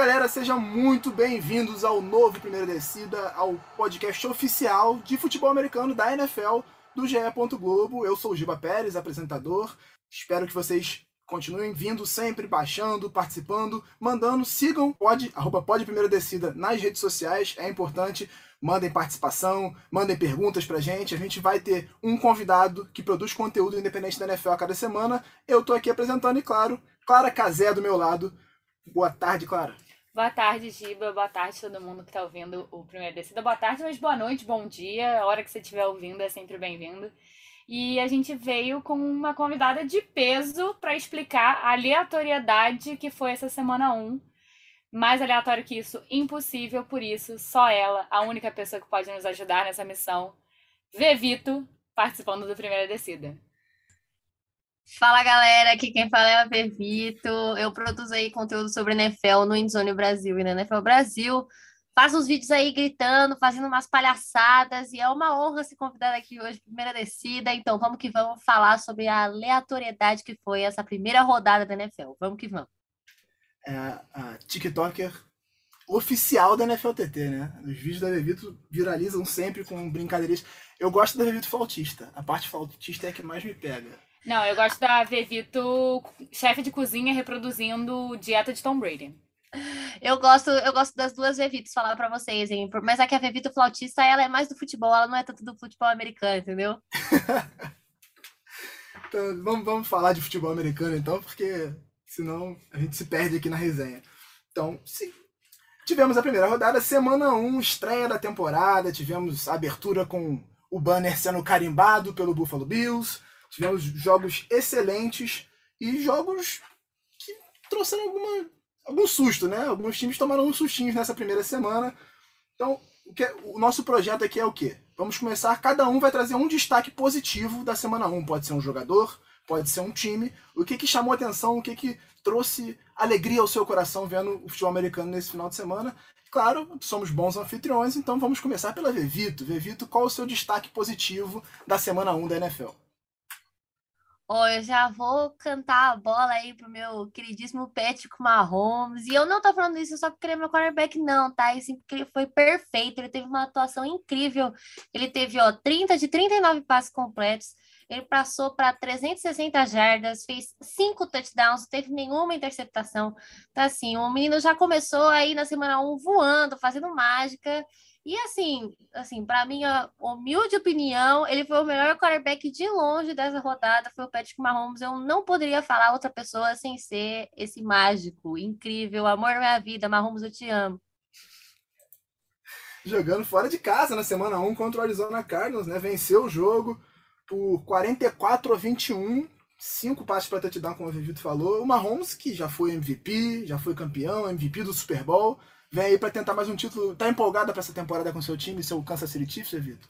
galera, sejam muito bem-vindos ao novo Primeira Descida, ao podcast oficial de futebol americano da NFL do GE. Globo. Eu sou o Giba Pérez, apresentador. Espero que vocês continuem vindo sempre, baixando, participando, mandando, sigam pode, arroba pode Primeira Descida nas redes sociais, é importante. Mandem participação, mandem perguntas pra gente. A gente vai ter um convidado que produz conteúdo independente da NFL a cada semana. Eu tô aqui apresentando e, claro, Clara Casé do meu lado. Boa tarde, Clara. Boa tarde, Giba. Boa tarde todo mundo que está ouvindo o Primeiro Descida. Boa tarde, mas boa noite, bom dia. A hora que você estiver ouvindo é sempre bem-vindo. E a gente veio com uma convidada de peso para explicar a aleatoriedade que foi essa semana 1. Mais aleatório que isso, impossível. Por isso, só ela, a única pessoa que pode nos ajudar nessa missão, Vevito, participando do Primeira Descida. Fala galera, aqui quem fala é a Vervito. Eu produzo aí conteúdo sobre NFL no Endzone Brasil e na NFL Brasil. Faço uns vídeos aí gritando, fazendo umas palhaçadas, e é uma honra ser convidada aqui hoje, primeira descida. Então vamos que vamos falar sobre a aleatoriedade que foi essa primeira rodada da NFL. Vamos que vamos. É a TikToker oficial da NFL TT, né? Os vídeos da Vervito viralizam sempre com brincadeiras. Eu gosto da Vervito Flautista. A parte flautista é a que mais me pega. Não, eu gosto da Vevito, chefe de cozinha, reproduzindo dieta de Tom Brady. Eu gosto, eu gosto das duas Vevitos, falar para vocês, hein? Mas aqui a Vevito flautista, ela é mais do futebol, ela não é tanto do futebol americano, entendeu? então, vamos, vamos falar de futebol americano, então, porque senão a gente se perde aqui na resenha. Então, se... tivemos a primeira rodada, semana 1, estreia da temporada, tivemos a abertura com o banner sendo carimbado pelo Buffalo Bills, Tivemos jogos excelentes e jogos que trouxeram alguma, algum susto, né? Alguns times tomaram uns sustinhos nessa primeira semana. Então, o, que, o nosso projeto aqui é o quê? Vamos começar, cada um vai trazer um destaque positivo da semana 1. Pode ser um jogador, pode ser um time. O que, que chamou atenção, o que, que trouxe alegria ao seu coração vendo o futebol americano nesse final de semana. Claro, somos bons anfitriões, então vamos começar pela Vevito. Vevito, qual o seu destaque positivo da semana 1 da NFL? Ó, eu já vou cantar a bola aí pro meu queridíssimo Patrick Mahomes. E eu não tô falando isso só porque ele é meu quarterback, não, tá? E sim porque ele foi perfeito. Ele teve uma atuação incrível. Ele teve, ó, 30 de 39 passes completos. Ele passou para 360 jardas, fez cinco touchdowns, não teve nenhuma interceptação. Então, assim, o menino já começou aí na semana 1 voando, fazendo mágica. E assim, assim, para minha humilde opinião, ele foi o melhor quarterback de longe dessa rodada, foi o Patrick Mahomes. Eu não poderia falar outra pessoa sem ser esse mágico, incrível, amor da minha vida, Mahomes, eu te amo. Jogando fora de casa na semana 1 contra o Arizona Cardinals, né? Venceu o jogo por 44 a 21, cinco passes para touchdown, como o Vivito falou. O Mahomes, que já foi MVP, já foi campeão, MVP do Super Bowl vem aí para tentar mais um título. Tá empolgada para essa temporada com seu time, seu Kansas City Chiefs, Vitor?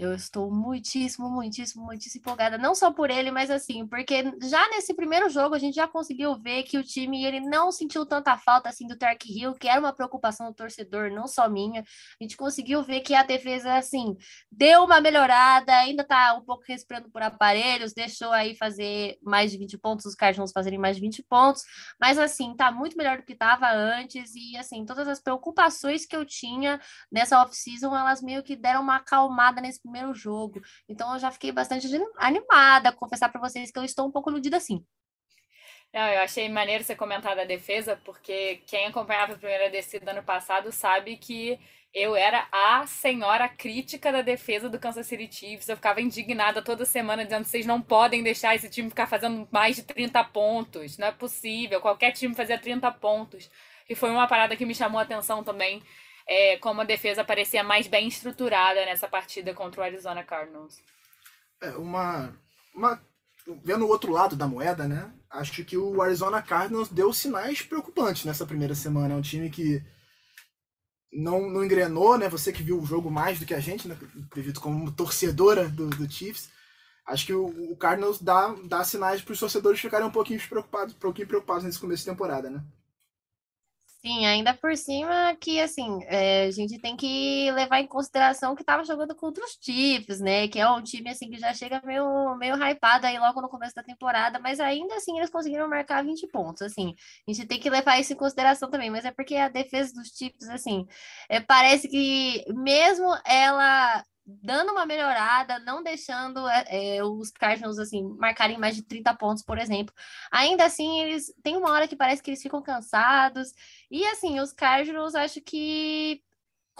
Eu estou muitíssimo, muitíssimo, muitíssimo empolgada, não só por ele, mas assim, porque já nesse primeiro jogo a gente já conseguiu ver que o time ele não sentiu tanta falta assim do Tark Hill, que era uma preocupação do torcedor, não só minha. A gente conseguiu ver que a defesa assim deu uma melhorada, ainda tá um pouco respirando por aparelhos, deixou aí fazer mais de 20 pontos, os Cardinals fazerem mais de 20 pontos, mas assim, tá muito melhor do que estava antes e assim, todas as preocupações que eu tinha nessa off-season, elas meio que deram uma acalmada nesse primeiro jogo. Então eu já fiquei bastante animada, confessar para vocês que eu estou um pouco iludida assim. Não, eu achei maneiro você comentar da defesa, porque quem acompanhava a primeira descida ano passado sabe que eu era a senhora crítica da defesa do Kansas City Chiefs. Eu ficava indignada toda semana dizendo vocês não podem deixar esse time ficar fazendo mais de 30 pontos. Não é possível. Qualquer time fazia 30 pontos. E foi uma parada que me chamou a atenção também é, como a defesa parecia mais bem estruturada nessa partida contra o Arizona Cardinals. É, uma, uma. Vendo o outro lado da moeda, né? Acho que o Arizona Cardinals deu sinais preocupantes nessa primeira semana. É um time que não, não engrenou, né? Você que viu o jogo mais do que a gente, né? Como torcedora do, do Chiefs. Acho que o, o Cardinals dá, dá sinais para os torcedores ficarem um pouquinho preocupados, um pouquinho preocupados nesse começo de temporada, né? Sim, ainda por cima que, assim, é, a gente tem que levar em consideração que estava jogando contra os Chiefs, né? Que é um time, assim, que já chega meio, meio hypado aí logo no começo da temporada, mas ainda assim eles conseguiram marcar 20 pontos, assim. A gente tem que levar isso em consideração também, mas é porque a defesa dos Chiefs, assim, é, parece que mesmo ela dando uma melhorada, não deixando é, é, os Cardinals assim marcarem mais de 30 pontos, por exemplo. Ainda assim, eles tem uma hora que parece que eles ficam cansados. E assim, os Cardinals acho que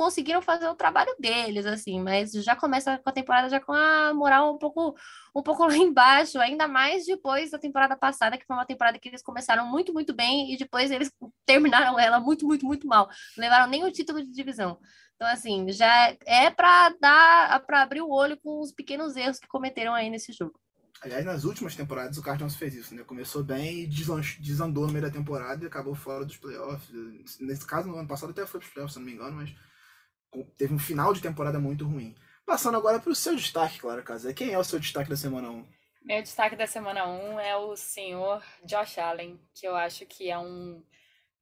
conseguiram fazer o trabalho deles, assim, mas já começa com a temporada já com a moral um pouco, um pouco lá embaixo, ainda mais depois da temporada passada, que foi uma temporada que eles começaram muito, muito bem e depois eles terminaram ela muito, muito, muito mal. Não levaram nem o título de divisão. Então, assim, já é para dar, para abrir o olho com os pequenos erros que cometeram aí nesse jogo. Aliás, nas últimas temporadas o Cardinals fez isso, né? Começou bem e desandou no meio da temporada e acabou fora dos playoffs. Nesse caso, no ano passado até foi para os playoffs, se não me engano, mas teve um final de temporada muito ruim. Passando agora para o seu destaque, Clara Casé. Quem é o seu destaque da semana 1? Meu destaque da semana 1 é o senhor Josh Allen, que eu acho que é um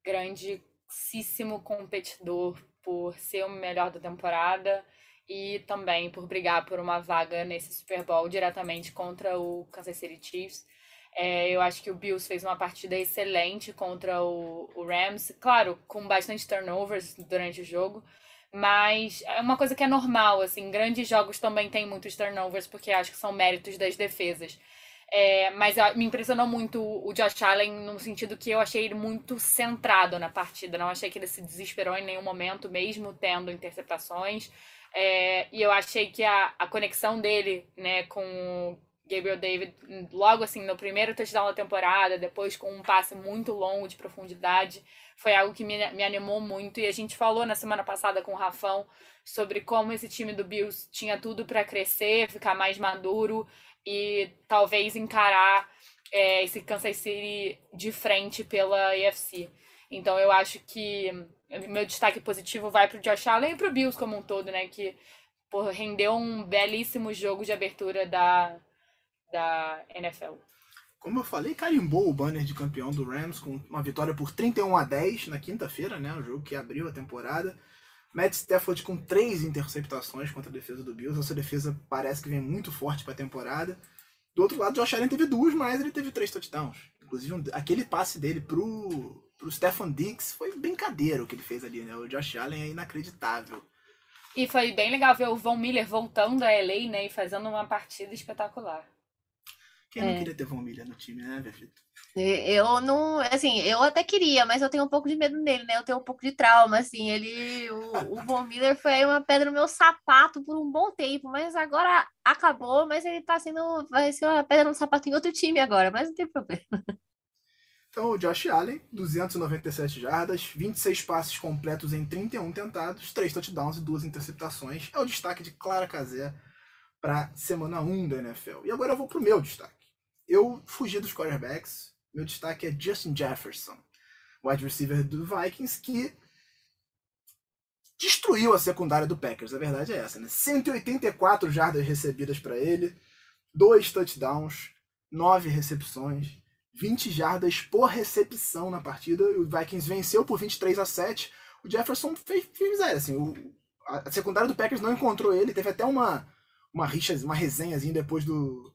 grandíssimo competidor por ser o melhor da temporada e também por brigar por uma vaga nesse Super Bowl diretamente contra o Kansas City Chiefs. É, eu acho que o Bills fez uma partida excelente contra o, o Rams, claro, com bastante turnovers durante o jogo, mas é uma coisa que é normal, assim, grandes jogos também tem muitos turnovers, porque acho que são méritos das defesas. É, mas me impressionou muito o Josh Allen no sentido que eu achei ele muito centrado na partida. Não achei que ele se desesperou em nenhum momento, mesmo tendo interceptações. É, e eu achei que a, a conexão dele né, com o Gabriel David, logo assim, no primeiro touchdown da temporada, depois com um passe muito longo de profundidade, foi algo que me, me animou muito. E a gente falou na semana passada com o Rafão sobre como esse time do Bills tinha tudo para crescer, ficar mais maduro e talvez encarar é, esse Kansas City de frente pela AFC. Então eu acho que meu destaque positivo vai para o Josh Allen e para o Bills como um todo, né? Que rendeu um belíssimo jogo de abertura da, da NFL. Como eu falei, carimbou o banner de campeão do Rams com uma vitória por 31 a 10 na quinta-feira, né? O jogo que abriu a temporada. Matt Stafford com três interceptações contra a defesa do Bills. Essa defesa parece que vem muito forte para a temporada. Do outro lado, Josh Allen teve duas, mas ele teve três touchdowns. Inclusive, aquele passe dele pro, pro Stefan Diggs foi brincadeira o que ele fez ali, né? O Josh Allen é inacreditável. E foi bem legal ver o Von Miller voltando a LA, né? E fazendo uma partida espetacular. Quem não é. queria ter Von Miller no time, né, Verfito? Eu não, assim, eu até queria, mas eu tenho um pouco de medo dele, né? Eu tenho um pouco de trauma, assim. Ele, o, o Von Miller foi uma pedra no meu sapato por um bom tempo, mas agora acabou. Mas ele tá sendo, vai ser uma pedra no sapato em outro time agora, mas não tem problema. Então, o Josh Allen, 297 jardas, 26 passes completos em 31 tentados, 3 touchdowns e 2 interceptações. É o destaque de Clara Casé para semana 1 da NFL. E agora eu vou pro meu destaque. Eu fugi dos quarterbacks, meu destaque é Justin Jefferson, wide receiver do Vikings, que destruiu a secundária do Packers. A verdade é essa, né? 184 jardas recebidas para ele, dois touchdowns, nove recepções, 20 jardas por recepção na partida. O Vikings venceu por 23 a 7. O Jefferson fez, fez assim, o, a secundária do Packers não encontrou ele, teve até uma uma rixa, uma resenhazinha depois do,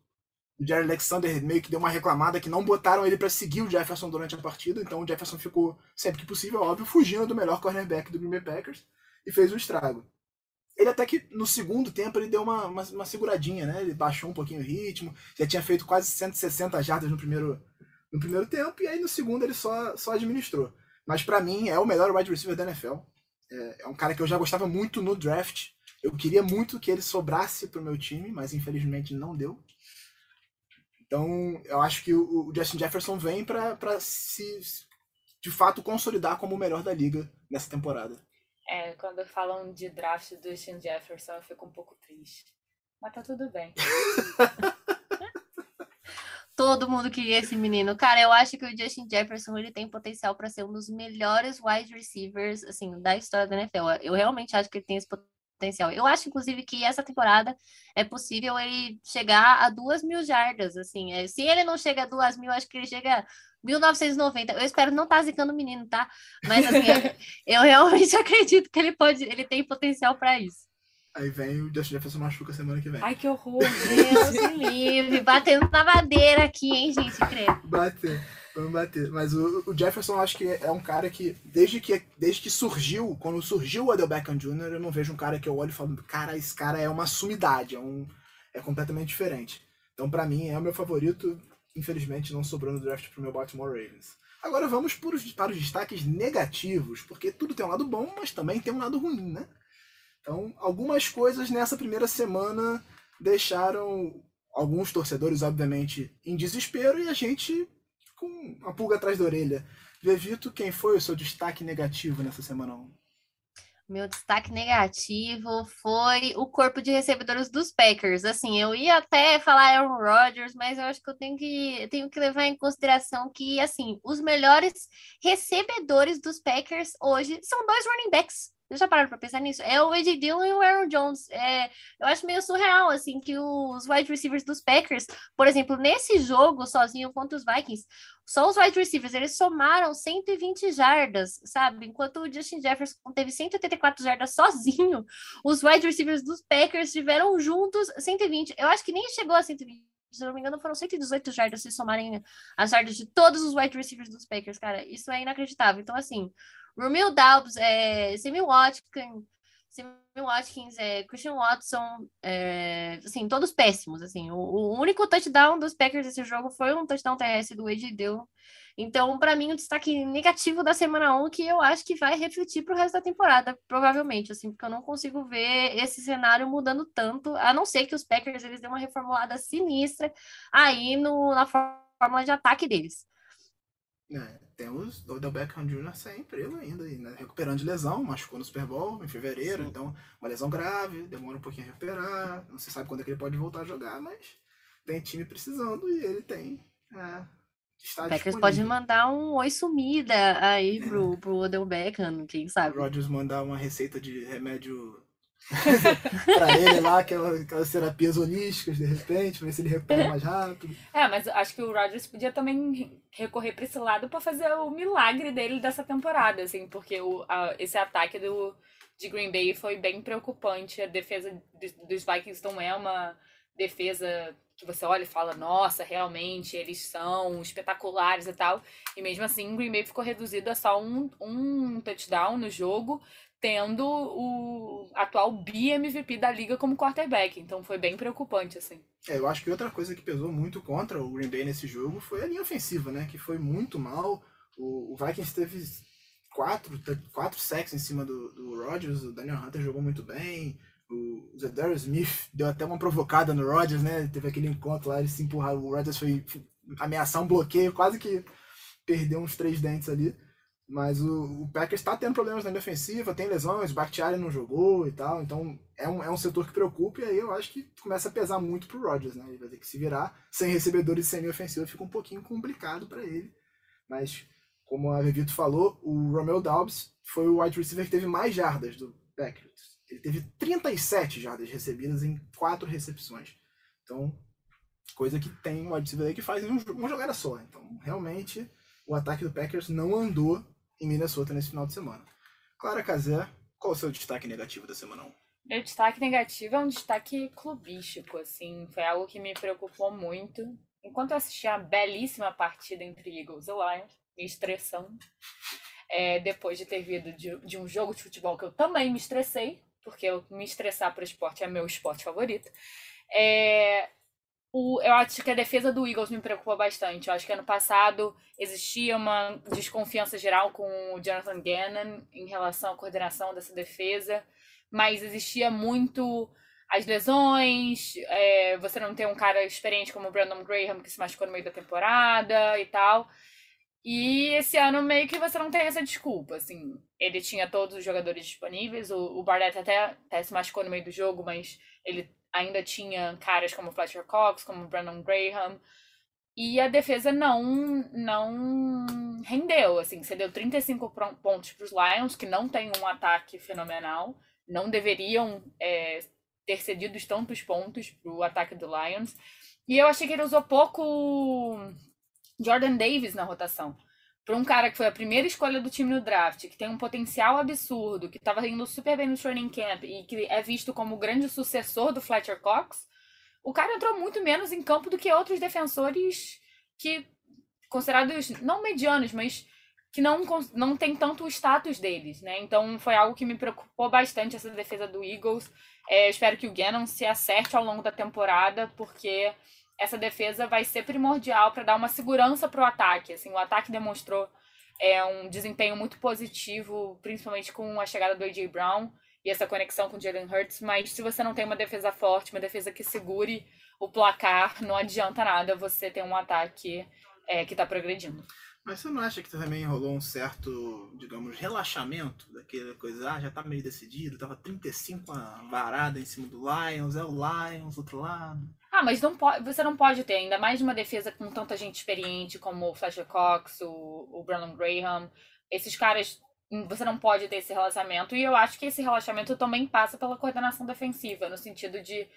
o Jerry Alexander meio que deu uma reclamada que não botaram ele para seguir o Jefferson durante a partida, então o Jefferson ficou, sempre que possível, óbvio, fugindo do melhor cornerback do Green Bay Packers e fez um estrago. Ele até que no segundo tempo ele deu uma, uma, uma, seguradinha, né? Ele baixou um pouquinho o ritmo, já tinha feito quase 160 jardas no primeiro, no primeiro tempo, e aí no segundo ele só, só administrou. Mas para mim é o melhor wide receiver da NFL. É, é um cara que eu já gostava muito no draft. Eu queria muito que ele sobrasse pro meu time, mas infelizmente não deu. Então, eu acho que o, Justin Jefferson vem para se, de fato, consolidar como o melhor da liga nessa temporada. É, quando falam de draft do Justin Jefferson, eu fico um pouco triste. Mas tá tudo bem. Todo mundo queria esse menino. Cara, eu acho que o Justin Jefferson ele tem potencial para ser um dos melhores wide receivers assim da história da NFL. Eu realmente acho que ele tem esse potencial potencial. Eu acho, inclusive, que essa temporada é possível ele chegar a duas mil jardas, assim. É, se ele não chega a duas mil, acho que ele chega a 1990. Eu espero não estar tá zicando o menino, tá? Mas, assim, eu realmente acredito que ele pode, ele tem potencial para isso. Aí vem o Justin Jefferson machuca semana que vem. Ai, que horror. Deus me livre. Batendo na madeira aqui, hein, gente? Creio. Bater. Vamos bater. Mas o, o Jefferson acho que é um cara que desde, que, desde que surgiu, quando surgiu o Odell Beckham Jr., eu não vejo um cara que eu olho e falo, cara, esse cara é uma sumidade, é, um, é completamente diferente. Então, para mim, é o meu favorito. Infelizmente, não sobrou no draft pro meu Baltimore Ravens. Agora vamos para os, para os destaques negativos, porque tudo tem um lado bom, mas também tem um lado ruim, né? Então, algumas coisas nessa primeira semana deixaram alguns torcedores, obviamente, em desespero e a gente com a pulga atrás da orelha. Vevito, quem foi o seu destaque negativo nessa semana 1? Meu destaque negativo foi o corpo de recebedores dos Packers. Assim, eu ia até falar Aaron Rodgers, mas eu acho que eu tenho que, tenho que levar em consideração que, assim, os melhores recebedores dos Packers hoje são dois running backs. Vocês já pararam para pensar nisso? É o Ed Dillon e o Aaron Jones. É, eu acho meio surreal, assim, que os wide receivers dos Packers, por exemplo, nesse jogo sozinho contra os Vikings, só os wide receivers, eles somaram 120 jardas, sabe? Enquanto o Justin Jefferson teve 184 jardas sozinho, os wide receivers dos Packers tiveram juntos 120. Eu acho que nem chegou a 120 se não me engano, foram 118 jardas se somarem as jardas de todos os wide receivers dos Packers, cara. Isso é inacreditável. Então, assim, Romeo Dobbs, é, Sammy Watkins, Sammy Watkins, é, Christian Watson, é, assim, todos péssimos, assim. O, o, único touchdown dos Packers desse jogo foi um touchdown terrestre do Ed Deu. Então, para mim, o destaque negativo da semana 1 que eu acho que vai refletir para o resto da temporada, provavelmente, assim, porque eu não consigo ver esse cenário mudando tanto, a não ser que os Packers eles dêem uma reformulada sinistra aí no, na fórmula de ataque deles. É, temos o Odell Beckham Jr. sem emprego ainda, né? recuperando de lesão, machucou no Super Bowl em fevereiro, Sim. então uma lesão grave, demora um pouquinho a recuperar, não se sabe quando é que ele pode voltar a jogar, mas tem time precisando e ele tem. É, está Packers pode mandar um oi sumida aí é. pro, pro Odell Beckham, quem sabe. Rodgers mandar uma receita de remédio para ele lá, aquelas, aquelas terapias holísticas, de repente, pra ver se ele recupera mais rápido. É, mas acho que o Rodgers podia também recorrer para esse lado para fazer o milagre dele dessa temporada, assim, porque o, a, esse ataque do, de Green Bay foi bem preocupante. A defesa dos Vikings não é uma defesa que você olha e fala, nossa, realmente, eles são espetaculares e tal. E mesmo assim, Green Bay ficou reduzido a só um, um touchdown no jogo, tendo o atual bi-MVP da liga como quarterback. Então foi bem preocupante, assim. É, eu acho que outra coisa que pesou muito contra o Green Bay nesse jogo foi a linha ofensiva, né? Que foi muito mal. O, o Vikings teve quatro, quatro sacks em cima do, do Rodgers, o Daniel Hunter jogou muito bem. O Zedarius Smith deu até uma provocada no Rodgers, né? Teve aquele encontro lá, ele se empurrar, o Rodgers foi ameaçar um bloqueio, quase que perdeu uns três dentes ali. Mas o, o Packers está tendo problemas na linha ofensiva, tem lesões, o Bakhtiari não jogou e tal, então é um, é um setor que preocupa e aí eu acho que começa a pesar muito pro Rodgers, né? Ele vai ter que se virar sem recebedores e sem ofensiva, fica um pouquinho complicado para ele. Mas, como a Revito falou, o Romeo Dobbs foi o wide receiver que teve mais jardas do Packers. Ele teve 37 jardas recebidas em quatro recepções. Então, coisa que tem um wide receiver aí que faz em uma jogada só. Então, realmente, o ataque do Packers não andou em Minnesota nesse final de semana. Clara Cazé, qual o seu destaque negativo da semana 1? Meu destaque negativo é um destaque clubístico, assim, foi algo que me preocupou muito. Enquanto eu assistia a belíssima partida entre Eagles e Lions, me estressando, é, depois de ter vindo de, de, um jogo de futebol que eu também me estressei, porque eu, me estressar para o esporte é meu esporte favorito, é, o, eu acho que a defesa do Eagles me preocupa bastante. Eu acho que ano passado existia uma desconfiança geral com o Jonathan Gannon em relação à coordenação dessa defesa, mas existia muito as lesões, é, você não tem um cara experiente como o Brandon Graham que se machucou no meio da temporada e tal. E esse ano meio que você não tem essa desculpa, assim. Ele tinha todos os jogadores disponíveis, o, o Barnett até, até se machucou no meio do jogo, mas ele ainda tinha caras como Fletcher Cox, como Brandon Graham. E a defesa não não rendeu, assim, você deu 35 pontos para os Lions, que não tem um ataque fenomenal. não deveriam é, ter cedido tantos pontos para o ataque do Lions. E eu achei que ele usou pouco Jordan Davis na rotação. Para um cara que foi a primeira escolha do time no draft, que tem um potencial absurdo, que estava indo super bem no training camp e que é visto como o grande sucessor do Fletcher Cox, o cara entrou muito menos em campo do que outros defensores que considerados não medianos, mas que não, não tem tanto o status deles, né? Então foi algo que me preocupou bastante essa defesa do Eagles. É, espero que o Gannon se acerte ao longo da temporada, porque essa defesa vai ser primordial para dar uma segurança para o ataque. Assim, o ataque demonstrou é, um desempenho muito positivo, principalmente com a chegada do A.J. Brown e essa conexão com o Jalen Hurts, mas se você não tem uma defesa forte, uma defesa que segure o placar, não adianta nada você ter um ataque é, que está progredindo. Mas você não acha que também rolou um certo, digamos, relaxamento daquela coisa? Ah, já tá meio decidido, tava 35 a varada em cima do Lions, é o Lions, outro lado. Ah, mas não pode, você não pode ter, ainda mais uma defesa com tanta gente experiente como o Fletcher Cox, o, o Brandon Graham. Esses caras, hum, você não pode ter esse relaxamento. E eu acho que esse relaxamento também passa pela coordenação defensiva, no sentido de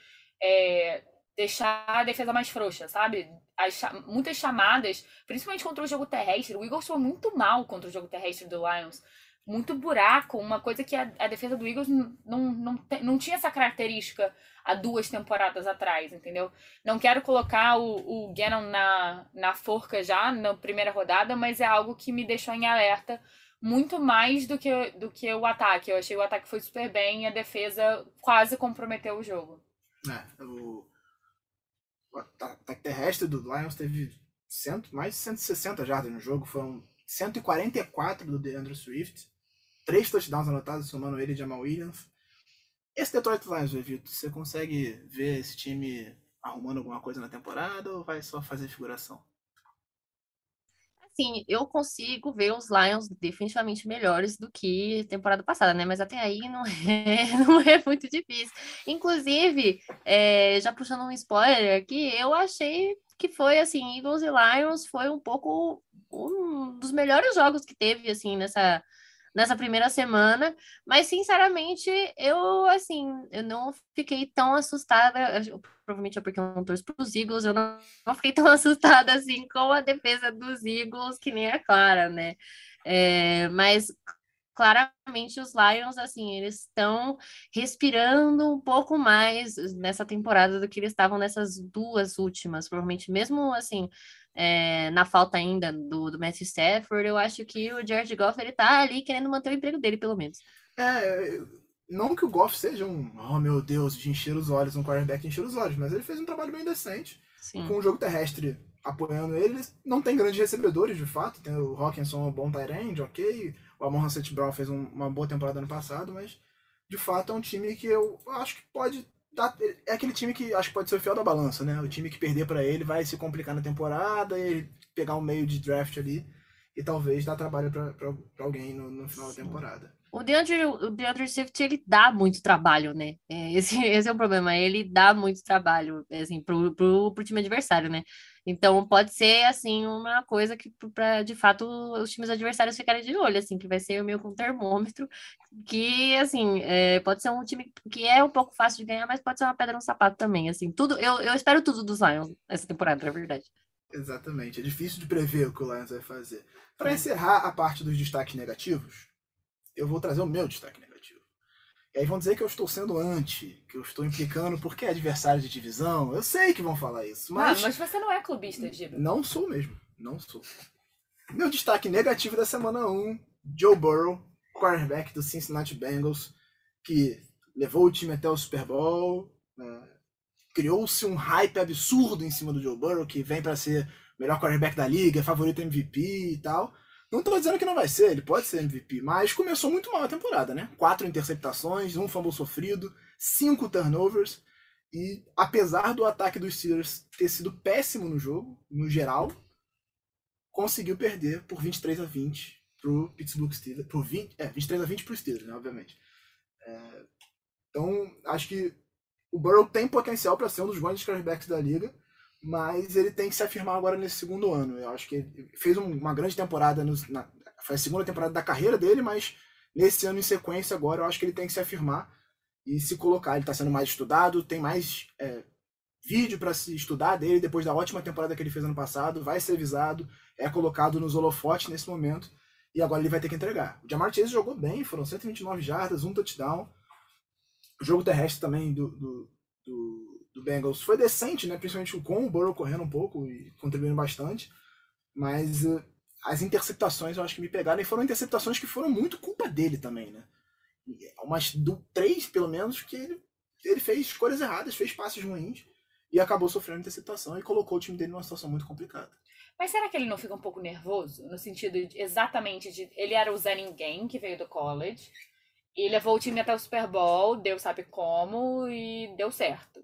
é, deixar a defesa mais frouxa, sabe? As, muitas chamadas, principalmente contra o jogo terrestre. O Eagles foi muito mal contra o jogo terrestre do Lions. Muito buraco, uma coisa que a, a defesa do Eagles não, não, não, tinha essa característica há duas temporadas atrás, entendeu? Não quero colocar o, o Gannon na, na forca já na primeira rodada, mas é algo que me deixou em alerta muito mais do que, do que o ataque. Eu achei o ataque foi super bem e a defesa quase comprometeu o jogo. É, o o ataque terrestre do Lions teve cento, mais de 160 jardas no jogo, foram 144 do DeAndre Swift, três touchdowns anotados, somando ele e Jamal Williams. Esse Detroit Lions, Vitor, você consegue ver esse time arrumando alguma coisa na temporada ou vai só fazer figuração? Assim, eu consigo ver os Lions definitivamente melhores do que temporada passada, né? Mas até aí não é, não é muito difícil. Inclusive, é, já puxando um spoiler aqui, eu achei que foi assim, Eagles e Lions foi um pouco um dos melhores jogos que teve assim nessa nessa primeira semana, mas sinceramente eu assim, eu não fiquei tão assustada, provavelmente é porque eu não torço para os Eagles, eu não, não, fiquei tão assustada assim com a defesa dos Eagles, que nem a Clara, né? É, mas claramente os Lions, assim, eles estão respirando um pouco mais nessa temporada do que eles estavam nessas duas últimas, provavelmente mesmo assim, é, na falta ainda do, do Matthew Stafford, eu acho que o Jared Goff ele tá ali querendo manter o emprego dele, pelo menos. É, não que o Goff seja um, oh meu Deus, de encher os olhos, um quarterback encher os olhos, mas ele fez um trabalho bem decente. Sim. Com o jogo terrestre apoiando ele, não tem grandes recebedores, de fato. Tem o Hawkinson, um bom tight end, ok. O Amon St. Brown fez um, uma boa temporada ano passado, mas de fato é um time que eu acho que pode Tá, é aquele time que acho que pode ser o fiel da balança, né? O time que perder para ele vai se complicar na temporada e pegar um meio de draft ali e talvez dar trabalho para alguém no, no final Sim. da temporada. O DeAndre, o DeAndre Swift, ele dá muito trabalho, né? É, esse, esse é o problema, ele dá muito trabalho, assim, pro, pro, pro time adversário, né? Então, pode ser, assim, uma coisa que, para de fato, os times adversários ficarem de olho, assim, que vai ser meio com um termômetro, que, assim, é, pode ser um time que é um pouco fácil de ganhar, mas pode ser uma pedra no sapato também, assim, tudo, eu, eu espero tudo do Zion essa temporada, na verdade. Exatamente, é difícil de prever o que o Lions vai fazer. Para encerrar a parte dos destaques negativos, eu vou trazer o meu destaque negativo. E aí vão dizer que eu estou sendo anti, que eu estou implicando porque é adversário de divisão. Eu sei que vão falar isso, mas. mas você não é clubista, Giba. Não sou mesmo. Não sou. Meu destaque negativo da semana 1, Joe Burrow, quarterback do Cincinnati Bengals, que levou o time até o Super Bowl. Né? Criou-se um hype absurdo em cima do Joe Burrow, que vem para ser o melhor quarterback da liga, favorito MVP e tal. Não tô dizendo que não vai ser, ele pode ser MVP, mas começou muito mal a temporada, né? Quatro interceptações, um fumble sofrido, cinco turnovers. E apesar do ataque dos Steelers ter sido péssimo no jogo, no geral, conseguiu perder por 23 a 20 pro Pittsburgh Steelers. Por 20, é, 23 a 20 pro Steelers, né, obviamente. É, então, acho que o Burrow tem potencial para ser um dos grandes quarterbacks da liga mas ele tem que se afirmar agora nesse segundo ano. Eu acho que ele fez uma grande temporada, no, na, foi a segunda temporada da carreira dele, mas nesse ano em sequência agora, eu acho que ele tem que se afirmar e se colocar. Ele está sendo mais estudado, tem mais é, vídeo para se estudar dele depois da ótima temporada que ele fez ano passado, vai ser visado, é colocado nos holofotes nesse momento e agora ele vai ter que entregar. O Jamar Chase jogou bem, foram 129 jardas, um touchdown. O jogo terrestre também do, do, do, do Bengals foi decente, né? principalmente com o Burrow correndo um pouco e contribuindo bastante, mas uh, as interceptações eu acho que me pegaram e foram interceptações que foram muito culpa dele também, né? Umas do, três, pelo menos, que ele, ele fez escolhas erradas, fez passes ruins e acabou sofrendo interceptação e colocou o time dele numa situação muito complicada. Mas será que ele não fica um pouco nervoso? No sentido de, exatamente de. Ele era o Zé Ninguém, que veio do college. E levou o time até o Super Bowl, deu sabe como, e deu certo.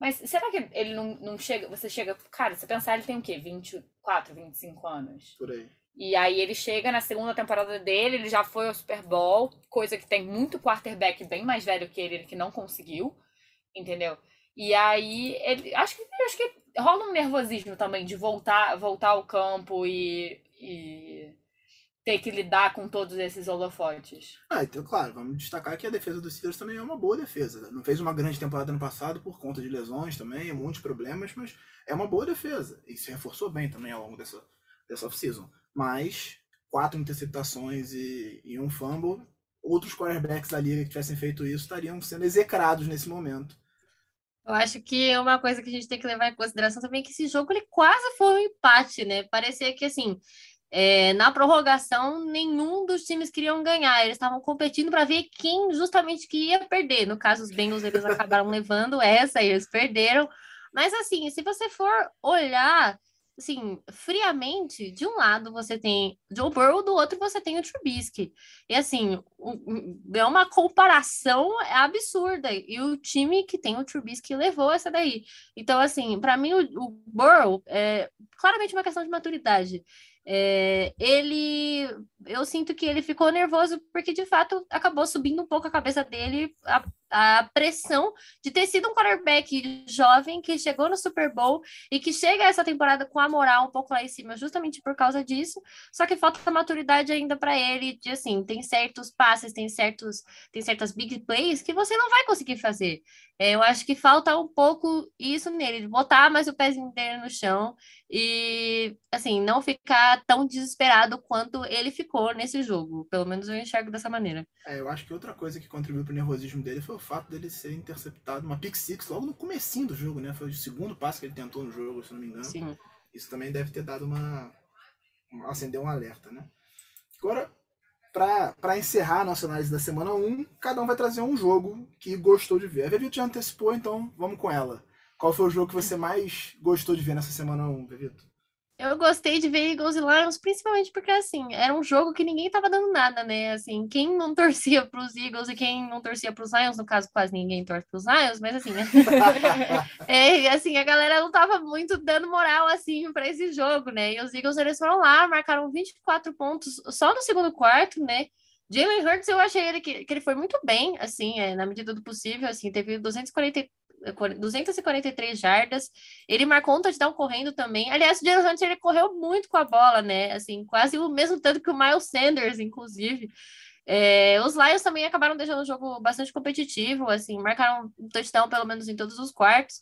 Mas será que ele não, não chega. Você chega. Cara, você pensar, ele tem o quê? 24, 25 anos? Por aí. E aí ele chega na segunda temporada dele, ele já foi ao Super Bowl, coisa que tem muito quarterback bem mais velho que ele, ele que não conseguiu, entendeu? E aí, ele, acho, que, acho que rola um nervosismo também de voltar, voltar ao campo e, e ter que lidar com todos esses holofotes. Ah, então, claro, vamos destacar que a defesa dos Steelers também é uma boa defesa. Não fez uma grande temporada no passado por conta de lesões também, muitos problemas, mas é uma boa defesa. E se reforçou bem também ao longo dessa, dessa off-season. Mas quatro interceptações e, e um fumble, outros quarterbacks da liga que tivessem feito isso estariam sendo execrados nesse momento. Eu acho que é uma coisa que a gente tem que levar em consideração também é que esse jogo ele quase foi um empate, né? Parecia que assim, é, na prorrogação, nenhum dos times queriam ganhar. Eles estavam competindo para ver quem justamente que ia perder. No caso, os Bengals eles acabaram levando essa e eles perderam. Mas assim, se você for olhar assim, friamente, de um lado você tem Joe Burrow, do outro você tem o Trubisky. E assim, é uma comparação absurda. E o time que tem o Trubisky levou essa daí. Então, assim, para mim o, o Burrow é claramente uma questão de maturidade. É, ele, eu sinto que ele ficou nervoso porque de fato acabou subindo um pouco a cabeça dele a, a pressão de ter sido um quarterback jovem que chegou no Super Bowl e que chega essa temporada com a moral um pouco lá em cima, justamente por causa disso. Só que falta maturidade ainda para ele, de assim, tem certos passes, tem certos, tem certas big plays que você não vai conseguir fazer. É, eu acho que falta um pouco isso nele, botar mais o pezinho dele no chão e, assim, não ficar tão desesperado quanto ele ficou nesse jogo. Pelo menos eu enxergo dessa maneira. É, eu acho que outra coisa que contribuiu pro nervosismo dele foi o fato dele ser interceptado uma pick six logo no comecinho do jogo, né? Foi o segundo passe que ele tentou no jogo, se não me engano. Sim. Isso também deve ter dado uma... acender um alerta, né? Agora, para encerrar a nossa análise da semana 1, cada um vai trazer um jogo que gostou de ver. A Vevito já antecipou, então vamos com ela. Qual foi o jogo que você mais gostou de ver nessa semana 1, Vevito? Eu gostei de ver Eagles e Lions, principalmente porque, assim, era um jogo que ninguém tava dando nada, né? Assim, quem não torcia pros Eagles e quem não torcia pros Lions, no caso, quase ninguém torce pros Lions, mas assim, é, assim, a galera não tava muito dando moral, assim, para esse jogo, né? E os Eagles, eles foram lá, marcaram 24 pontos só no segundo quarto, né? Jalen Hurts, eu achei ele que, que ele foi muito bem, assim, é, na medida do possível, assim, teve 240, 243 jardas. Ele marcou um touchdown correndo também. Aliás, o Jalen Hunt ele correu muito com a bola, né? Assim, quase o mesmo tanto que o Miles Sanders, inclusive. É, os Lions também acabaram deixando o jogo bastante competitivo, assim, marcaram um touchdown pelo menos em todos os quartos.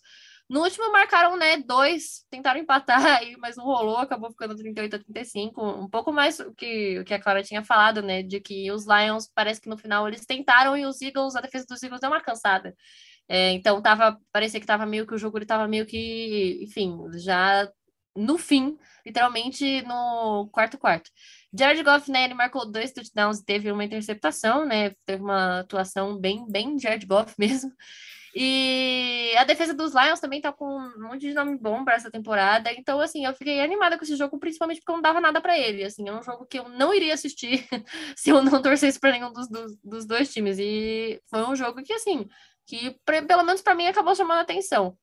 No último marcaram, né, dois, tentaram empatar aí, mas não rolou, acabou ficando 38 a 35, um pouco mais o que, o que a Clara tinha falado, né, de que os Lions, parece que no final eles tentaram e os Eagles, a defesa dos Eagles deu uma cansada. É, então tava, parecia que tava meio que o jogo ele meio que, enfim, já no fim, literalmente no quarto quarto. Jared Goff, né, ele marcou dois touchdowns e teve uma interceptação, né, teve uma atuação bem, bem Jared Goff mesmo. E a defesa dos Lions também tá com um monte de nome bom para essa temporada. Então, assim, eu fiquei animada com esse jogo, principalmente porque eu não dava nada para ele. Assim, é um jogo que eu não iria assistir se eu não torcesse para nenhum dos, dos, dos, dois times. E foi um jogo que, assim, que pelo menos para mim acabou chamando a atenção.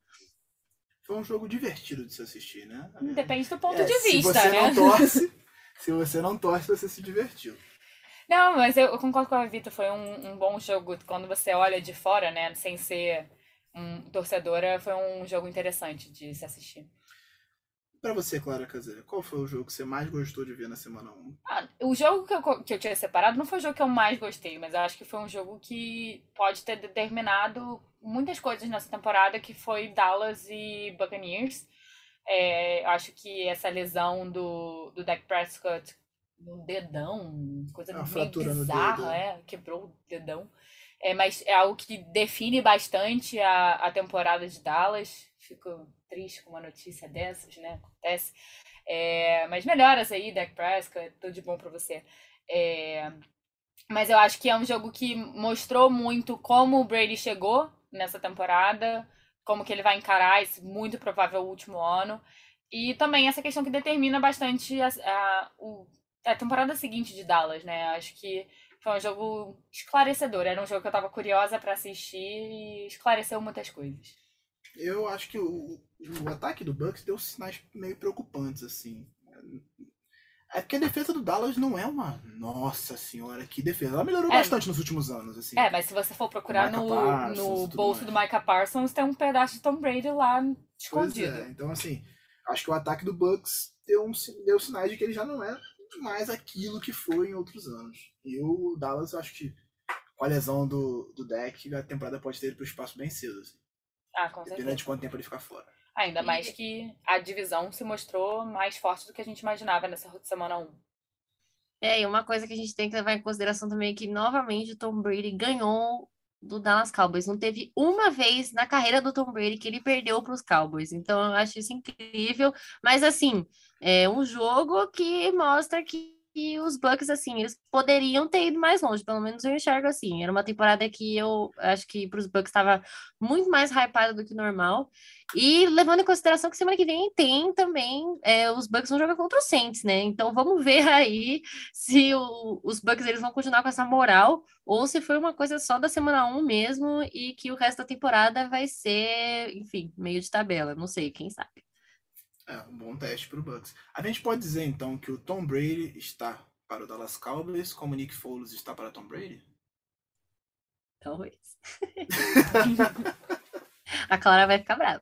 Foi um jogo divertido de se assistir, né? Depende do ponto é, de vista, se você né? Não torce, se você não torce, você se divertiu. Não, mas eu, concordo com a Vitor, foi um, um, bom jogo. Quando você olha de fora, né, sem ser um torcedora, foi um jogo interessante de se assistir. Pra você, Clara Caseira, qual foi o jogo que você mais gostou de ver na semana 1? Ah, o jogo que eu, que eu tinha separado não foi o jogo que eu mais gostei, mas eu acho que foi um jogo que pode ter determinado muitas coisas nessa temporada, que foi Dallas e Buccaneers. É, acho que essa lesão do, do Dak Prescott no dedão, coisa uma meio fratura no bizarra, é, quebrou o dedão. É, mas é algo que define bastante a, a temporada de Dallas. Fico triste com uma notícia dessas, né? Acontece. É, mas melhoras aí, Dak Prescott, tudo de bom pra você. É, mas eu acho que é um jogo que mostrou muito como o Brady chegou nessa temporada, como que ele vai encarar esse muito provável último ano. E também essa questão que determina bastante a, a, o- a temporada seguinte de Dallas, né? Acho que foi um jogo esclarecedor. Era um jogo que eu tava curiosa pra assistir e esclareceu muitas coisas. Eu acho que o, o ataque do Bucks deu sinais meio preocupantes, assim. É porque a defesa do Dallas não é uma. Nossa senhora, que defesa. Ela melhorou É. bastante nos últimos anos, assim. É, mas se você for procurar no, Parsons no bolso mais. do Micah Parsons, tem um pedaço de Tom Brady lá Pois escondido. é, então assim, acho que o ataque do Bucks deu, um, deu sinais de que ele já não é mais aquilo que foi em outros anos. E o Dallas, eu acho que com a lesão do, do deck, a temporada pode ter ido pro espaço bem cedo, assim, Ah, com dependendo certeza. de quanto tempo ele ficar fora. Ainda E- mais que a divisão se mostrou mais forte do que a gente imaginava nessa semana 1. É, e uma coisa que a gente tem que levar em consideração também é que, novamente, o Tom Brady ganhou do Dallas Cowboys. Não teve uma vez na carreira do Tom Brady que ele perdeu para os Cowboys. Então, eu acho isso incrível. Mas, assim, é um jogo que mostra que que os Bucks, assim, eles poderiam ter ido mais longe, pelo menos eu enxergo assim. Era uma temporada que eu acho que para os Bucks estava muito mais hypada do que normal. E levando em consideração que semana que vem tem também é, os Bucks vão jogar contra o Saints, né? Então vamos ver aí se o- os Bucks eles vão continuar com essa moral ou se foi uma coisa só da semana 1 mesmo e que o resto da temporada vai ser, enfim, meio de tabela. Não sei, quem sabe. É, um bom teste pro Bucks. A gente pode dizer, então, que o Tom Brady está para o Dallas Cowboys, como o Nick Foles está para Tom Brady? Talvez. A Clara vai ficar brava.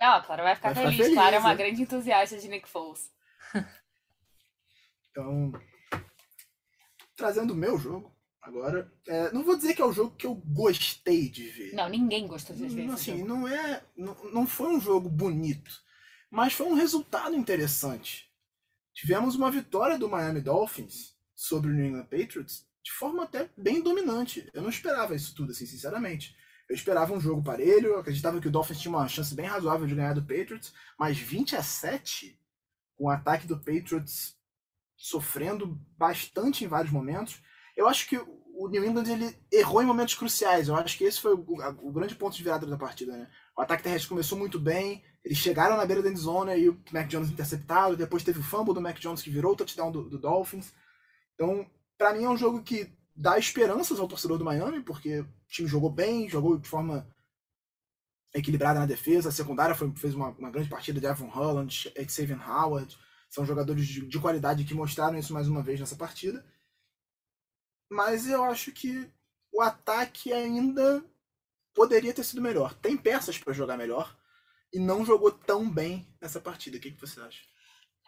Não, a Clara vai ficar Vai ficar feliz. feliz, Clara é uma é. grande entusiasta de Nick Foles. Então, trazendo o meu jogo, agora, é, não vou dizer que é o jogo que eu gostei de ver. Não, ninguém gostou de ver Não, esse assim, jogo. não é, não, não foi um jogo bonito, mas foi um resultado interessante. Tivemos uma vitória do Miami Dolphins sobre o New England Patriots de forma até bem dominante. Eu não esperava isso tudo, assim, sinceramente. Eu esperava um jogo parelho, acreditava que o Dolphins tinha uma chance bem razoável de ganhar do Patriots, mas 20 a 7, com o ataque do Patriots sofrendo bastante em vários momentos. Eu acho que o New England ele errou em momentos cruciais. Eu acho que esse foi o, o grande ponto de virada da partida. Né? O ataque terrestre começou muito bem, eles chegaram na beira da endzone e o Mac Jones interceptado. Depois teve o fumble do Mac Jones que virou o touchdown do, do Dolphins. Então, pra mim é um jogo que dá esperanças ao torcedor do Miami, porque o time jogou bem, jogou de forma equilibrada na defesa. A secundária foi- fez uma, uma grande partida de Evan Holland, Xavier Howard. São jogadores de, de qualidade que mostraram isso mais uma vez nessa partida. Mas eu acho que o ataque ainda poderia ter sido melhor. Tem peças para jogar melhor e não jogou tão bem nessa partida. O que, que você acha?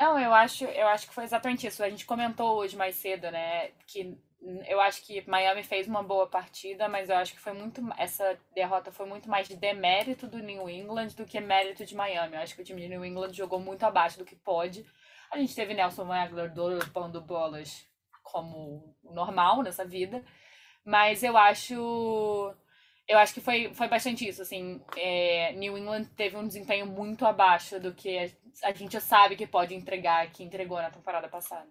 Não, eu acho, eu acho que foi exatamente isso. A gente comentou hoje mais cedo, né? Que eu acho que Miami fez uma boa partida, mas eu acho que foi muito. Essa derrota foi muito mais de demérito do New England do que mérito de Miami. Eu acho que o time de New England jogou muito abaixo do que pode. A gente teve Nelson Wagner dropando bolas como normal nessa vida. Mas eu acho. Eu acho que foi, foi bastante isso, assim. é, New England teve um desempenho muito abaixo do que a, a gente sabe que pode entregar, que entregou na temporada passada.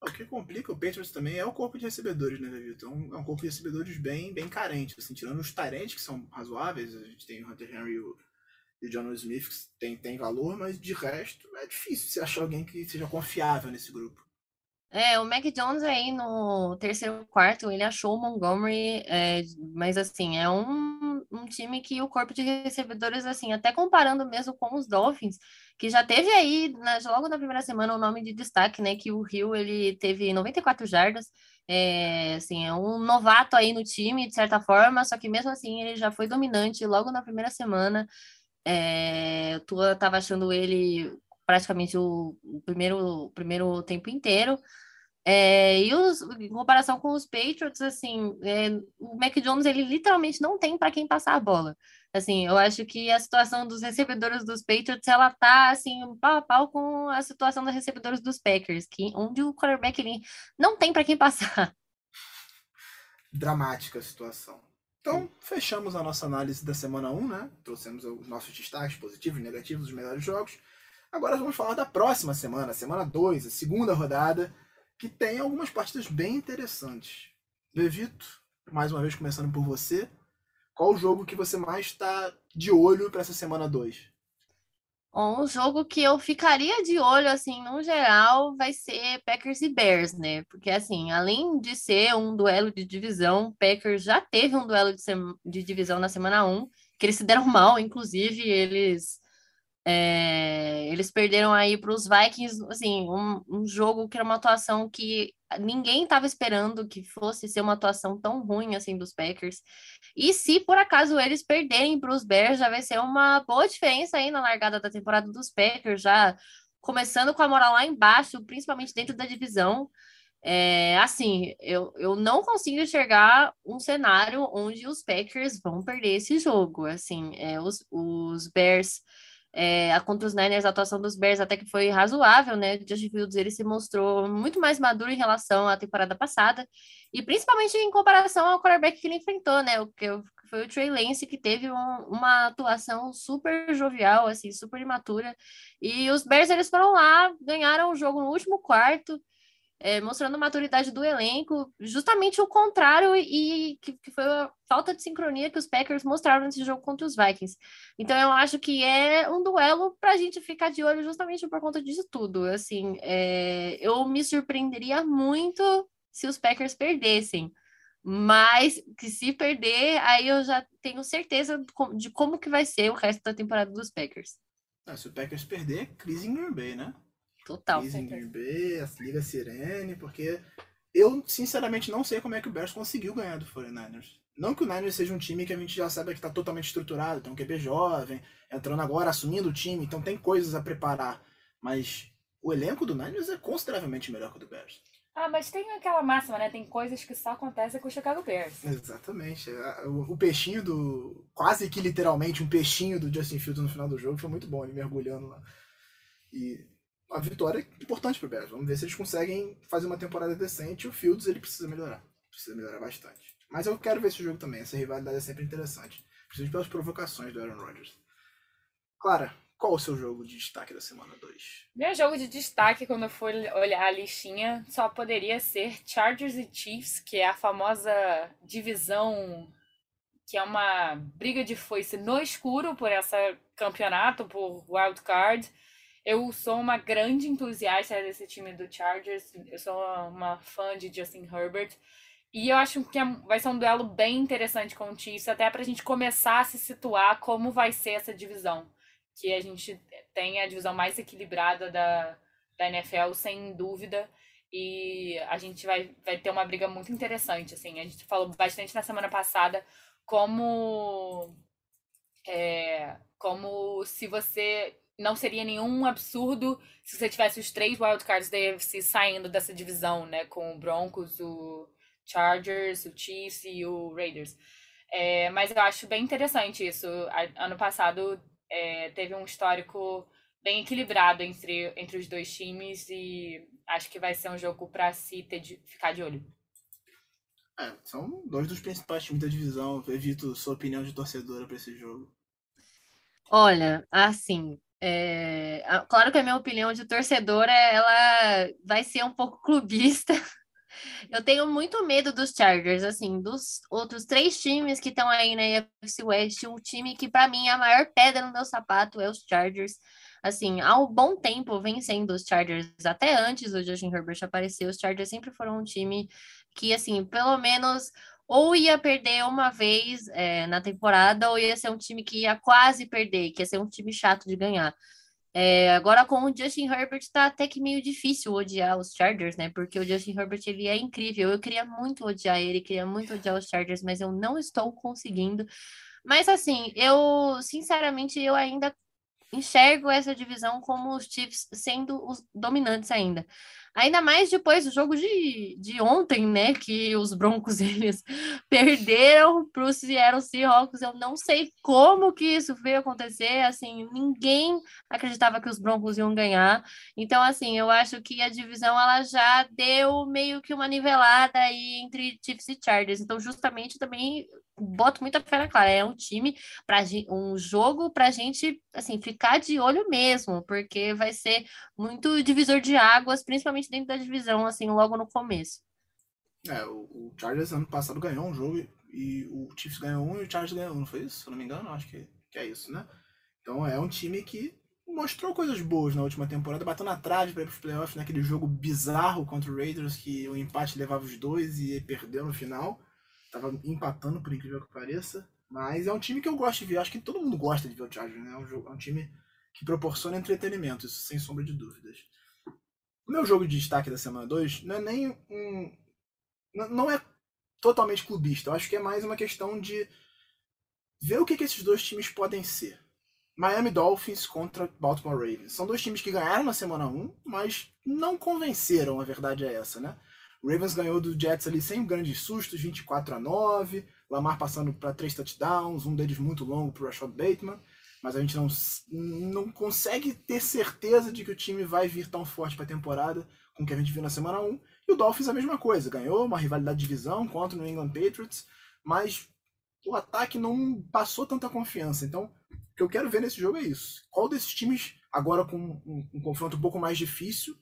O que complica o Patriots também é o corpo de recebedores, né, David? Então é um corpo de recebedores bem, bem carente. Assim, tirando os Tyrants, que são razoáveis, a gente tem o Hunter Henry e o, e o John Smith, que tem, tem valor, mas de resto é difícil você achar alguém que seja confiável nesse grupo. É, o Mac Jones aí no terceiro quarto, ele achou o Montgomery, é, mas assim, é um, um time que o corpo de recebedores, assim, até comparando mesmo com os Dolphins, que já teve aí, na- logo na primeira semana, o nome de destaque, né, que o Hill, ele teve 94 jardas, é, assim, é um novato aí no time, de certa forma, só que mesmo assim ele já foi dominante logo na primeira semana, é, o Tua tava achando ele praticamente o, primeiro, o primeiro tempo inteiro. É, e os, em comparação com os Patriots, assim, é, o Mac Jones ele literalmente não tem para quem passar a bola. Assim, eu acho que a situação dos recebedores dos Patriots ela tá assim pau a pau com a situação dos recebedores dos Packers, que onde o quarterback ele não tem para quem passar. Dramática a situação. Então, fechamos a nossa análise da semana 1, né? Trouxemos os nossos destaques positivos e negativos dos melhores jogos. Agora vamos falar da próxima semana, semana 2, a segunda rodada que tem algumas partidas bem interessantes. Levito, mais uma vez começando por você, qual o jogo que você mais está de olho para essa semana 2? Um jogo que eu ficaria de olho, assim, no geral, vai ser Packers e Bears, né? Porque, assim, além de ser um duelo de divisão, Packers já teve um duelo de, de divisão na semana 1, que eles se deram mal, inclusive, eles é, eles perderam aí para os Vikings, assim, um, um, jogo que era uma atuação que ninguém estava esperando que fosse ser uma atuação tão ruim assim dos Packers. E se por acaso eles perderem para os Bears, já vai ser uma boa diferença aí na largada da temporada dos Packers, já começando com a moral lá embaixo, principalmente dentro da divisão. É, assim, eu, eu não consigo enxergar um cenário onde os Packers vão perder esse jogo. Assim, é, os, os Bears é, contra os Niners, a atuação dos Bears até que foi razoável, né? Justin Fields ele se mostrou muito mais maduro em relação à temporada passada, e principalmente em comparação ao quarterback que ele enfrentou, né? O que foi o Trey Lance, que teve um, uma atuação super jovial, assim, super imatura. E os Bears eles foram lá, ganharam o jogo no último quarto, é, mostrando maturidade do elenco, justamente o contrário e que, que, foi a falta de sincronia que os Packers mostraram nesse jogo contra os Vikings. Então eu acho que é um duelo para a gente ficar de olho justamente por conta disso tudo. Assim, é, eu me surpreenderia muito se os Packers perdessem. Mas que se perder, aí eu já tenho certeza de como que vai ser o resto da temporada dos Packers. Ah, se o Packers perder, crise em Green Bay, né? Total. Crise em Green Bay, a Liga Sirene, porque eu, sinceramente, não sei como é que o Bears conseguiu ganhar do 49ers. Não que o Niners seja um time que a gente já sabe que está totalmente estruturado, tem um QB jovem, entrando agora, assumindo o time, então tem coisas a preparar. Mas o elenco do Niners é consideravelmente melhor que o do Bears. Ah, mas tem aquela máxima, né? Tem coisas que só acontecem com o Chicago Bears. Exatamente. O, o peixinho do. Quase que literalmente um peixinho do Justin Fields no final do jogo foi muito bom, ele mergulhando lá. E a vitória é importante pro Bears. Vamos ver se eles conseguem fazer uma temporada decente. O Fields ele precisa melhorar. Precisa melhorar bastante. Mas eu quero ver esse jogo também. Essa rivalidade é sempre interessante. Principalmente pelas provocações do Aaron Rodgers. Clara, qual o seu jogo de destaque da semana 2? Meu jogo de destaque, quando eu for olhar a listinha, só poderia ser Chargers e Chiefs, que é a famosa divisão que é uma briga de foice no escuro por essa campeonato, por wild card. Eu sou uma grande entusiasta desse time do Chargers. Eu sou uma fã de Justin Herbert. E eu acho que é, vai ser um duelo bem interessante com o Chiefs, até para a gente começar a se situar como vai ser essa divisão. Que a gente tem a divisão mais equilibrada da, da NFL, sem dúvida. E a gente vai, vai ter uma briga muito interessante. Assim. A gente falou bastante na semana passada como. É, como se você não seria nenhum absurdo se você tivesse os três wildcards da AFC saindo dessa divisão, né? Com o Broncos, o Chargers, o Chiefs e o Raiders. É, mas eu acho bem interessante isso. Ano passado é, teve um histórico bem equilibrado entre, entre os dois times e acho que vai ser um jogo para se ter de, ficar de olho. É, são dois dos principais times da divisão. Eu evito sua opinião de torcedora para esse jogo. Olha, assim, é, claro que a minha opinião de torcedora ela vai ser um pouco clubista. Eu tenho muito medo dos Chargers, assim, dos outros três times que estão aí na NFC West. Um time que, para mim, é a maior pedra no meu sapato é os Chargers. Assim, há um bom tempo vem sendo os Chargers, até antes do Justin Herbert aparecer, os Chargers sempre foram um time que, assim, pelo menos ou ia perder uma vez é, na temporada, ou ia ser um time que ia quase perder, que ia ser um time chato de ganhar. É, agora com o Justin Herbert tá até que meio difícil odiar os Chargers, né? Porque o Justin Herbert ele é incrível. Eu queria muito odiar ele, queria muito odiar os Chargers, mas eu não estou conseguindo. Mas assim, eu sinceramente eu ainda enxergo essa divisão como os Chiefs sendo os dominantes ainda. Ainda mais depois do jogo de, de ontem, né? Que os Broncos eles perderam para os Seattle Seahawks. Eu não sei como que isso veio acontecer. Assim, ninguém acreditava que os Broncos iam ganhar. Então, assim, eu acho que a divisão ela já deu meio que uma nivelada aí entre Chiefs e Chargers. Então, justamente também boto muita fé na Clara. É um time para um jogo para a gente assim ficar de olho mesmo, porque vai ser muito divisor de águas, principalmente dentro da divisão, assim, logo no começo. É, o, Chargers ano passado ganhou um jogo e o Chiefs ganhou um e o Chargers ganhou um, não foi isso? Se não me engano, acho que, que é isso, né? Então é um time que mostrou coisas boas na última temporada, bateu na trave para ir para os playoffs naquele jogo bizarro contra o Raiders que o empate levava os dois e perdeu no final. Tava empatando, por incrível que pareça. Mas é um time que eu gosto de ver. Acho que todo mundo gosta de ver o Chargers, né? É um, jogo, é um time que proporciona entretenimento, isso sem sombra de dúvidas. O meu jogo de destaque da semana 2 não é nem um. Não é totalmente clubista. Eu acho que é mais uma questão de ver o que, que esses dois times podem ser. Miami Dolphins contra Baltimore Ravens. São dois times que ganharam na semana 1, mas não convenceram, a verdade é essa, né? O Ravens ganhou do Jets ali sem grandes sustos, 24 a 9. Lamar passando para três touchdowns, um deles muito longo para o Rashad Bateman. Mas a gente não, não consegue ter certeza de que o time vai vir tão forte para a temporada com o que a gente viu na semana 1. E o Dolphins a mesma coisa, ganhou uma rivalidade de divisão contra o New England Patriots, mas o ataque não passou tanta confiança. Então, o que eu quero ver nesse jogo é isso. Qual desses times, agora com um, um confronto um pouco mais difícil,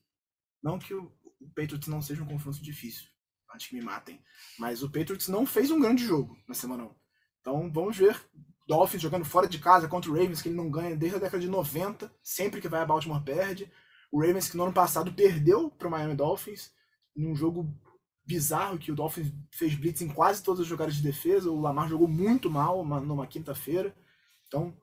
não que o, o Patriots não seja um confronto difícil, antes que me matem. Mas o Patriots não fez um grande jogo na semana 1. Então vamos ver. Dolphins jogando fora de casa contra o Ravens, que ele não ganha desde a década de 90. Sempre que vai a Baltimore perde. O Ravens que no ano passado perdeu para o Miami Dolphins num jogo bizarro que o Dolphins fez blitz em quase todas as jogadas de defesa. O Lamar jogou muito mal numa quinta-feira. Então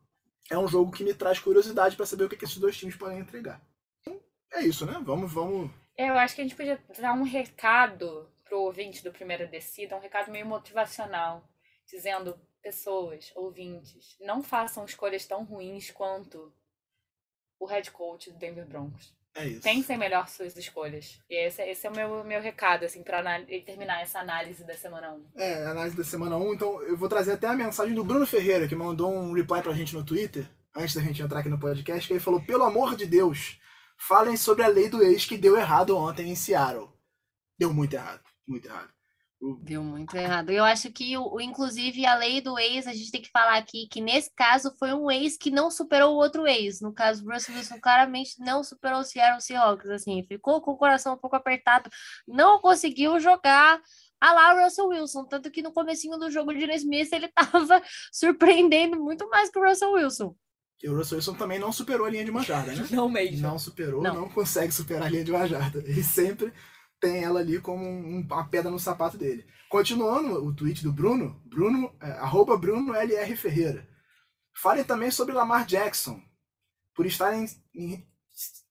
é um jogo que me traz curiosidade para saber o que, que esses dois times podem entregar. Então, é isso, né? Vamos, vamos eu acho que a gente podia dar um recado pro ouvinte do Primeira Descida, um recado meio motivacional, dizendo, pessoas, ouvintes, não façam escolhas tão ruins quanto o head coach do Denver Broncos. É isso. Pensem melhor suas escolhas. E esse, esse é o meu, meu recado, assim, pra terminar essa análise da semana 1. É, análise da semana 1. Então, eu vou trazer até a mensagem do Bruno Ferreira, que mandou um reply pra gente no Twitter, antes da gente entrar aqui no podcast, que ele falou: pelo amor de Deus, falem sobre a lei do ex que deu errado ontem em Seattle. Deu muito errado, muito errado. Deu muito errado. Eu acho que, inclusive, a lei do ex, a gente tem que falar aqui que nesse caso foi um ex que não superou o outro ex. No caso, Russell Wilson claramente não superou o Seattle Seahawks. Assim, ficou com o coração um pouco apertado, não conseguiu jogar a lá o Russell Wilson. Tanto que no comecinho do jogo de Smith ele estava surpreendendo muito mais que o Russell Wilson. O Russell Wilson também não superou a linha de uma jarda, né? Não mesmo. Não superou, não. não consegue superar a linha de uma jarda. Ele sempre tem ela ali como um, uma pedra no sapato dele. Continuando o tweet do Bruno, Bruno, é, arroba Bruno LR Ferreira. Fale também sobre Lamar Jackson. Por estar em, em,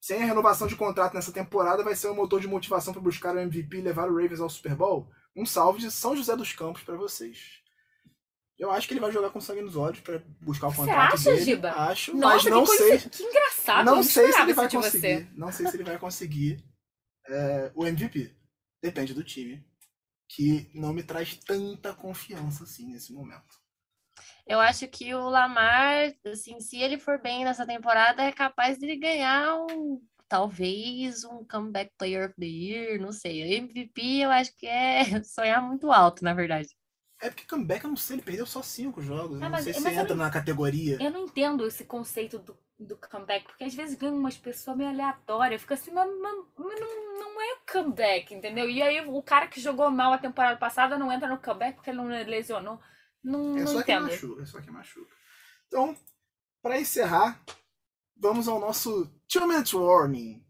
sem a renovação de contrato nessa temporada, vai ser um motor de motivação para buscar o MVP e levar o Ravens ao Super Bowl? Um salve de São José dos Campos para vocês. Eu acho que ele vai jogar com sangue nos olhos para buscar o contrato Você acha, dele. Giba? Acho, Nossa, mas não que sei. Que engraçado. Não sei se ele vai conseguir. Você. Não sei se ele vai conseguir é, o MVP. Depende do time, que não me traz tanta confiança assim nesse momento. Eu acho que o Lamar, assim, se ele for bem nessa temporada, é capaz de ganhar um talvez um comeback player of the year, não sei. MVP eu acho que é sonhar muito alto, na verdade. É porque comeback, eu não sei, ele perdeu só cinco jogos. Ah, não sei se eu entra não- na categoria. Eu não entendo esse conceito do, do comeback, porque às vezes ganham umas pessoas meio aleatórias. Fica assim, mas, mas- não, não é comeback, entendeu? E aí o cara que jogou mal a temporada passada não entra no comeback porque ele não lesionou. Não, É não só que entendo. machuca, é só que machuca. Então, para encerrar, vamos ao nosso Two Minute Warning,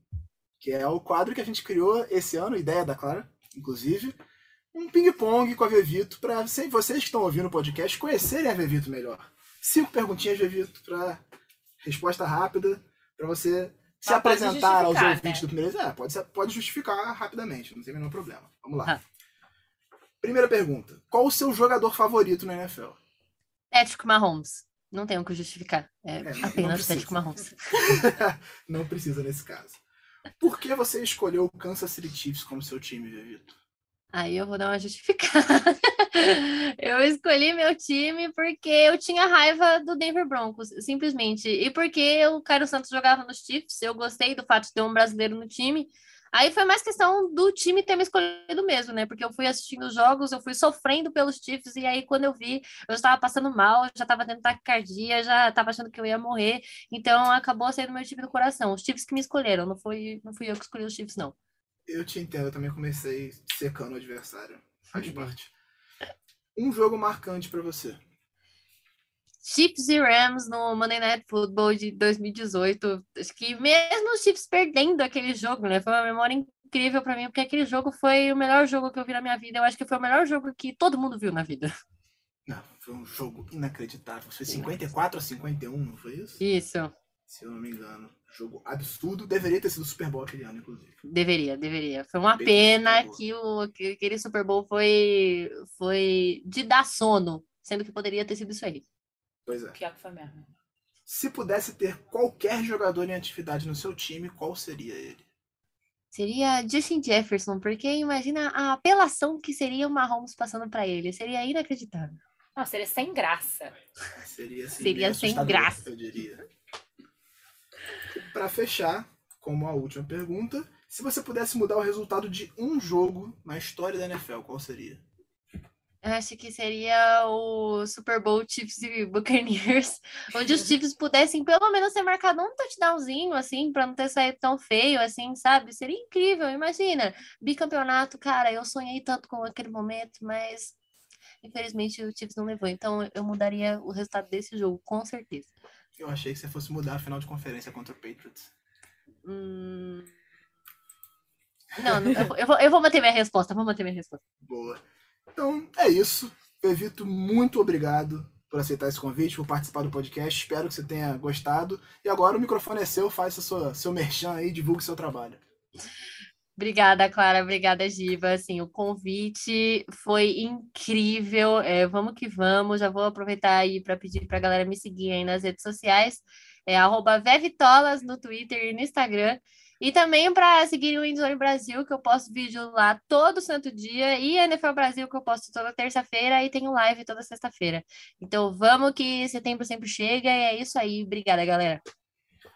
que é o quadro que a gente criou esse ano, ideia da Clara, inclusive. Um ping-pong com a Vevito, para vocês que estão ouvindo o podcast conhecerem a Vevito melhor. Cinco perguntinhas, Vevito, para resposta rápida, para você se Ah, apresentar aos ouvintes né? do primeiro. É, pode, pode justificar rapidamente, não tem menor problema. Vamos lá. Ah. Primeira pergunta: Qual o seu jogador favorito na NFL? Patrick Mahomes. Não tem o que justificar. É, É, apenas. Patrick Mahomes. não precisa nesse caso. Por que você escolheu o Kansas City Chiefs como seu time, Vevito? Aí eu vou dar uma justificada. Eu escolhi meu time porque eu tinha raiva do Denver Broncos, simplesmente. E porque o Cairo Santos jogava nos Chiefs, eu gostei do fato de ter um brasileiro no time. Aí foi mais questão do time ter me escolhido mesmo, né? Porque eu fui assistindo os jogos, eu fui sofrendo pelos Chiefs, e aí quando eu vi, eu estava passando mal, já estava tendo taquicardia, já estava achando que eu ia morrer. Então acabou sendo meu time do coração. Os Chiefs que me escolheram, não foi, não fui eu que escolhi os Chiefs, não. Eu te entendo, eu também comecei secando o adversário. Faz Uhum. parte. Um jogo marcante pra você. Chiefs e Rams no Monday Night Football de 2018. Acho que mesmo os Chiefs perdendo aquele jogo, né? Foi uma memória incrível pra mim, porque aquele jogo foi o melhor jogo que eu vi na minha vida. Eu acho que foi o melhor jogo que todo mundo viu na vida. Não, foi um jogo inacreditável. Foi 54 a 51, não foi isso? Isso. Se eu não me engano. Jogo absurdo. Deveria ter sido Super Bowl aquele ano, inclusive. Deveria, deveria. Foi uma Bem pena que, o, que aquele Super Bowl foi, foi de dar sono, sendo que poderia ter sido isso aí. Pois é. Pior que foi mesmo. Se pudesse ter qualquer jogador em atividade no seu time, qual seria ele? Seria Justin Jefferson, porque imagina a apelação que seria o Mahomes passando pra ele. Seria inacreditável. Não, seria sem graça. Seria, assim, Seria sem graça. Eu diria. Pra fechar, como a última pergunta, se você pudesse mudar o resultado de um jogo na história da NFL, qual seria? Eu acho que seria o Super Bowl Chiefs e Buccaneers, onde os Chiefs pudessem pelo menos ter marcado um touchdownzinho, assim, para não ter saído tão feio, assim, sabe? Seria incrível, imagina. Bicampeonato, cara, eu sonhei tanto com aquele momento, mas infelizmente o Chiefs não levou. Então eu mudaria o resultado desse jogo, com certeza. Eu achei que você fosse mudar a final de conferência contra o Patriots. Hum... Não, não, eu, vou- eu, vou, eu vou manter minha resposta, vou manter minha resposta. Boa. Então, é isso. Evito, muito obrigado por aceitar esse convite, por participar do podcast. Espero que você tenha gostado. E agora o microfone é seu, faça sua, seu merchan aí, divulgue seu trabalho. Obrigada, Clara. Obrigada, Giva. Assim, o convite foi incrível. É, vamos que vamos. Já vou aproveitar aí para pedir para a galera me seguir aí nas redes sociais. É arroba Vevitolas no Twitter e no Instagram. E também para seguir o Endzone Brasil, que eu posto vídeo lá todo santo dia, e a NFL Brasil, que eu posto toda terça-feira, e tenho live toda sexta-feira. Então vamos que setembro sempre chega, e é isso aí. Obrigada, galera.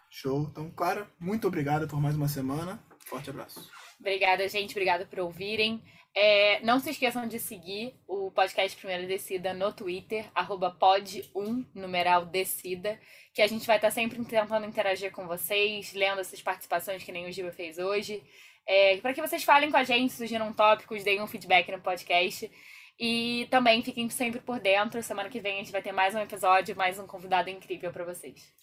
Show. Então, Clara, muito obrigado por mais uma semana. Forte abraço. Obrigada, gente. Obrigada por ouvirem. É, não se esqueçam de seguir o podcast Primeira Descida no Twitter, arroba pod1, numeral descida, que a gente vai estar sempre tentando interagir com vocês, lendo essas participações que nem o Giba fez hoje, é, para que vocês falem com a gente, sugiram tópicos, deem um feedback no podcast. E também fiquem sempre por dentro. Semana que vem a gente vai ter mais um episódio, mais um convidado incrível para vocês.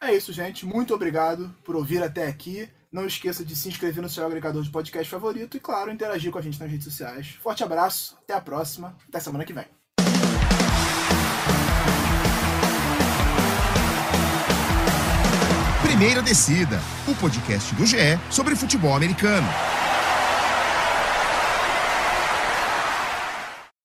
É isso, gente. Muito obrigado por ouvir até aqui. Não esqueça de se inscrever no seu agregador de podcast favorito e, claro, interagir com a gente nas redes sociais. Forte abraço, até a próxima, até semana que vem. Primeira Descida, o podcast do GE sobre futebol americano.